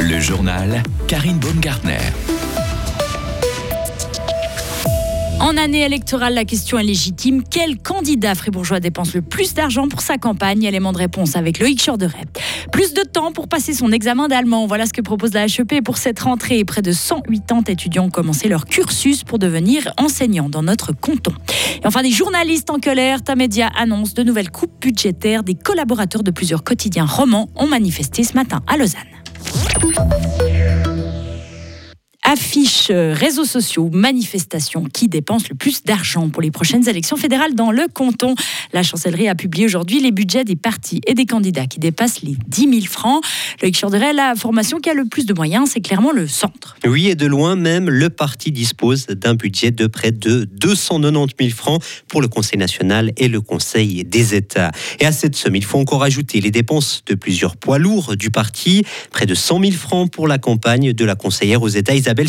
Le journal Karine Baumgartner. En année électorale, la question est légitime. Quel candidat fribourgeois dépense le plus d'argent pour sa campagne Élément de réponse avec Loïc Chorderet. Plus de temps pour passer son examen d'allemand. Voilà ce que propose la HEP pour cette rentrée. Près de 180 étudiants ont commencé leur cursus pour devenir enseignants dans notre canton. Et enfin, des journalistes en colère. Tamedia annonce de nouvelles coupes budgétaires. Des collaborateurs de plusieurs quotidiens romans ont manifesté ce matin à Lausanne affiches, euh, réseaux sociaux, manifestations qui dépensent le plus d'argent pour les prochaines élections fédérales dans le canton. La chancellerie a publié aujourd'hui les budgets des partis et des candidats qui dépassent les 10 000 francs. Loïc Chorderet, la formation qui a le plus de moyens, c'est clairement le centre. Oui, et de loin même, le parti dispose d'un budget de près de 290 000 francs pour le Conseil national et le Conseil des États. Et à cette somme, il faut encore ajouter les dépenses de plusieurs poids lourds du parti, près de 100 000 francs pour la campagne de la conseillère aux États Isabelle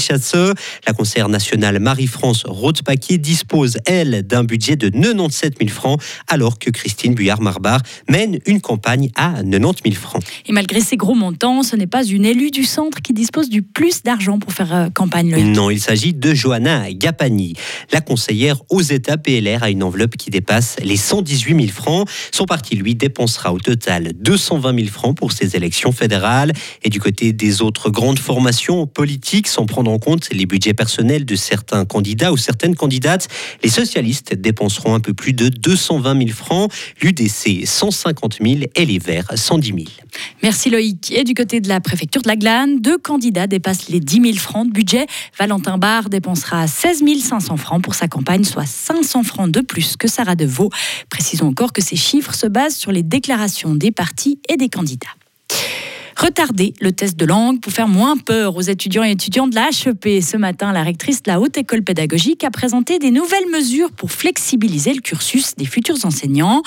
La conseillère nationale Marie-France Roth-Paquier dispose, elle, d'un budget de 97 000 francs, alors que Christine Buyard-Marbar mène une campagne à 90 000 francs. Et malgré ces gros montants, ce n'est pas une élue du centre qui dispose du plus d'argent pour faire euh, campagne. Non, il s'agit de Johanna Gapani. La conseillère aux États PLR a une enveloppe qui dépasse les 118 000 francs. Son parti, lui, dépensera au total 220 000 francs pour ses élections fédérales. Et du côté des autres grandes formations politiques, sans prendre en compte les budgets personnels de certains candidats ou certaines candidates. Les socialistes dépenseront un peu plus de 220 000 francs, l'UDC 150 000 et les Verts 110 000. Merci Loïc. Et du côté de la préfecture de la Glane, deux candidats dépassent les 10 000 francs de budget. Valentin Barre dépensera 16 500 francs pour sa campagne, soit 500 francs de plus que Sarah Deveau. Précisons encore que ces chiffres se basent sur les déclarations des partis et des candidats retarder le test de langue pour faire moins peur aux étudiants et étudiants de la HEP. Ce matin, la rectrice de la Haute École Pédagogique a présenté des nouvelles mesures pour flexibiliser le cursus des futurs enseignants.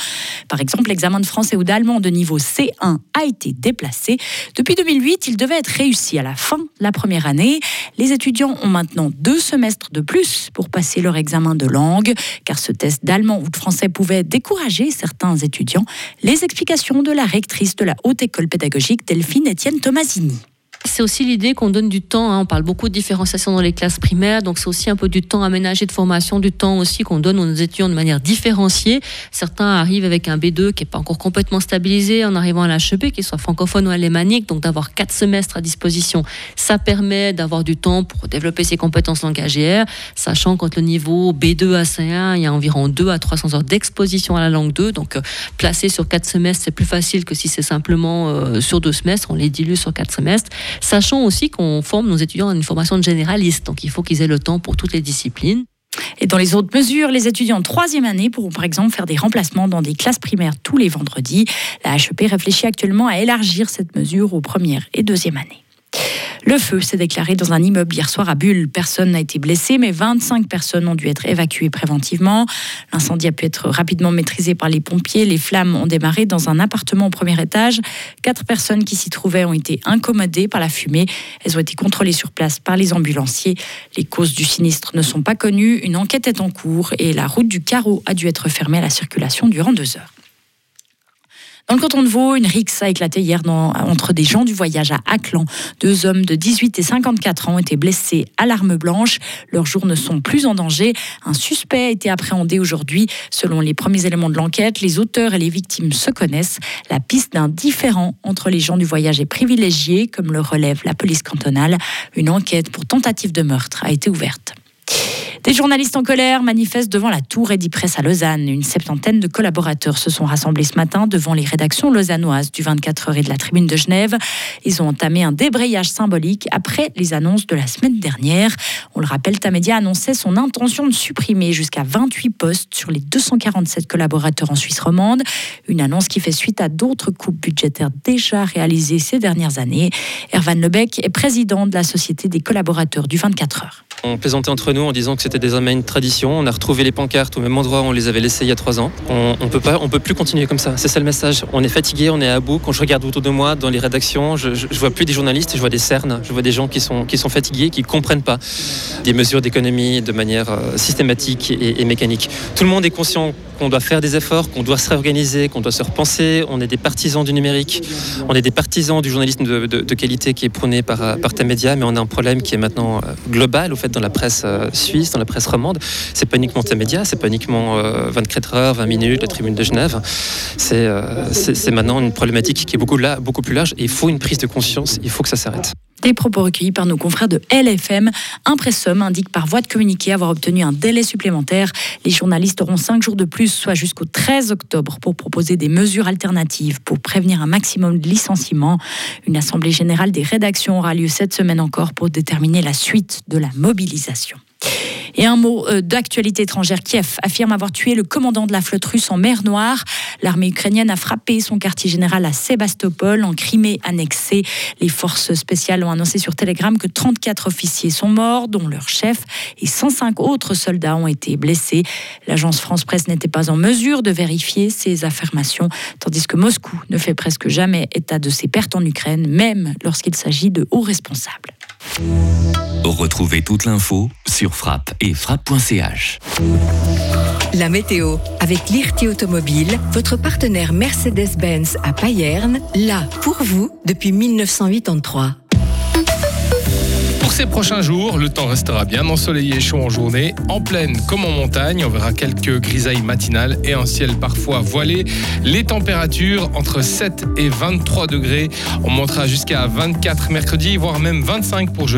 Par exemple, l'examen de français ou d'allemand de niveau C1 a été déplacé. Depuis 2008, il devait être réussi à la fin de la première année. Les étudiants ont maintenant deux semestres de plus pour passer leur examen de langue, car ce test d'allemand ou de français pouvait décourager certains étudiants. Les explications de la rectrice de la Haute École Pédagogique, Delphine Etienne Tomasini. C'est aussi l'idée qu'on donne du temps. Hein. On parle beaucoup de différenciation dans les classes primaires, donc c'est aussi un peu du temps aménagé de formation, du temps aussi qu'on donne aux étudiants de manière différenciée. Certains arrivent avec un B2 qui n'est pas encore complètement stabilisé en arrivant à l'HEP, qu'il soit francophone ou alémanique, donc d'avoir quatre semestres à disposition. Ça permet d'avoir du temps pour développer ses compétences langagières, sachant qu'entre le niveau B2 à C1, il y a environ 2 à 300 heures d'exposition à la langue 2. Donc euh, placer sur quatre semestres, c'est plus facile que si c'est simplement euh, sur deux semestres. On les dilue sur quatre semestres. Sachant aussi qu'on forme nos étudiants à une formation de généraliste, donc il faut qu'ils aient le temps pour toutes les disciplines. Et dans les autres mesures, les étudiants de troisième année pourront par exemple faire des remplacements dans des classes primaires tous les vendredis. La HEP réfléchit actuellement à élargir cette mesure aux premières et deuxième années. Le feu s'est déclaré dans un immeuble hier soir à Bulle. Personne n'a été blessé, mais 25 personnes ont dû être évacuées préventivement. L'incendie a pu être rapidement maîtrisé par les pompiers. Les flammes ont démarré dans un appartement au premier étage. Quatre personnes qui s'y trouvaient ont été incommodées par la fumée. Elles ont été contrôlées sur place par les ambulanciers. Les causes du sinistre ne sont pas connues. Une enquête est en cours et la route du Carreau a dû être fermée à la circulation durant deux heures. Dans le canton de Vaud, une rixe a éclaté hier entre des gens du voyage à Aclan. Deux hommes de 18 et 54 ans ont été blessés à l'arme blanche. Leurs jours ne sont plus en danger. Un suspect a été appréhendé aujourd'hui. Selon les premiers éléments de l'enquête, les auteurs et les victimes se connaissent. La piste d'un différent entre les gens du voyage est privilégiée, comme le relève la police cantonale. Une enquête pour tentative de meurtre a été ouverte. Des journalistes en colère manifestent devant la tour Edipresse à Lausanne. Une septantaine de collaborateurs se sont rassemblés ce matin devant les rédactions lausannoises du 24 heures et de la Tribune de Genève. Ils ont entamé un débrayage symbolique après les annonces de la semaine dernière. On le rappelle, Tamedia annonçait son intention de supprimer jusqu'à 28 postes sur les 247 collaborateurs en Suisse romande. Une annonce qui fait suite à d'autres coupes budgétaires déjà réalisées ces dernières années. Ervan Lebec est président de la Société des collaborateurs du 24 heures. On plaisantait entre nous en disant que c'était désormais une tradition. On a retrouvé les pancartes au même endroit où on les avait laissées il y a trois ans. On, ne peut pas, on peut plus continuer comme ça. C'est ça le message. On est fatigué, on est à bout. Quand je regarde autour de moi dans les rédactions, je, je, vois plus des journalistes, je vois des cernes, je vois des gens qui sont, qui sont fatigués, qui comprennent pas des mesures d'économie de manière euh, systématique et, mécanique. Tout le monde est conscient qu'on doit faire des efforts, qu'on doit se réorganiser, qu'on doit se repenser. On est des partisans du numérique, on est des partisans du journalisme de, qualité qui est prôné par, par médias, mais on a un problème qui est maintenant euh, global, au fait, dans la presse euh, suisse, dans la presse romande. C'est pas uniquement médias, c'est pas uniquement 24 euh, heures, 20 minutes, la tribune de Genève. C'est maintenant une problématique qui est beaucoup, là, beaucoup plus large il faut une prise de conscience, il faut que ça s'arrête. Des propos recueillis par nos confrères de LFM. Impressum indique par voie de communiqué avoir obtenu un délai supplémentaire. Les journalistes auront cinq jours de plus, soit jusqu'au 13 octobre, pour proposer des mesures alternatives pour prévenir un maximum de licenciements. Une assemblée générale des rédactions aura lieu cette semaine encore pour déterminer la suite de la mobilisation. Et un mot euh, d'actualité étrangère. Kiev affirme avoir tué le commandant de la flotte russe en mer Noire. L'armée ukrainienne a frappé son quartier général à Sébastopol, en Crimée annexée. Les forces spéciales ont annoncé sur Telegram que 34 officiers sont morts, dont leur chef, et 105 autres soldats ont été blessés. L'agence France Presse n'était pas en mesure de vérifier ces affirmations, tandis que Moscou ne fait presque jamais état de ses pertes en Ukraine, même lorsqu'il s'agit de hauts responsables. Retrouvez toute l'info sur frappe et frappe.ch. La météo avec l'IRT Automobile, votre partenaire Mercedes-Benz à Payerne, là pour vous depuis 1983. Ces prochains jours, le temps restera bien ensoleillé et chaud en journée, en plaine comme en montagne. On verra quelques grisailles matinales et un ciel parfois voilé. Les températures entre 7 et 23 degrés. On montera jusqu'à 24 mercredi, voire même 25 pour jeudi.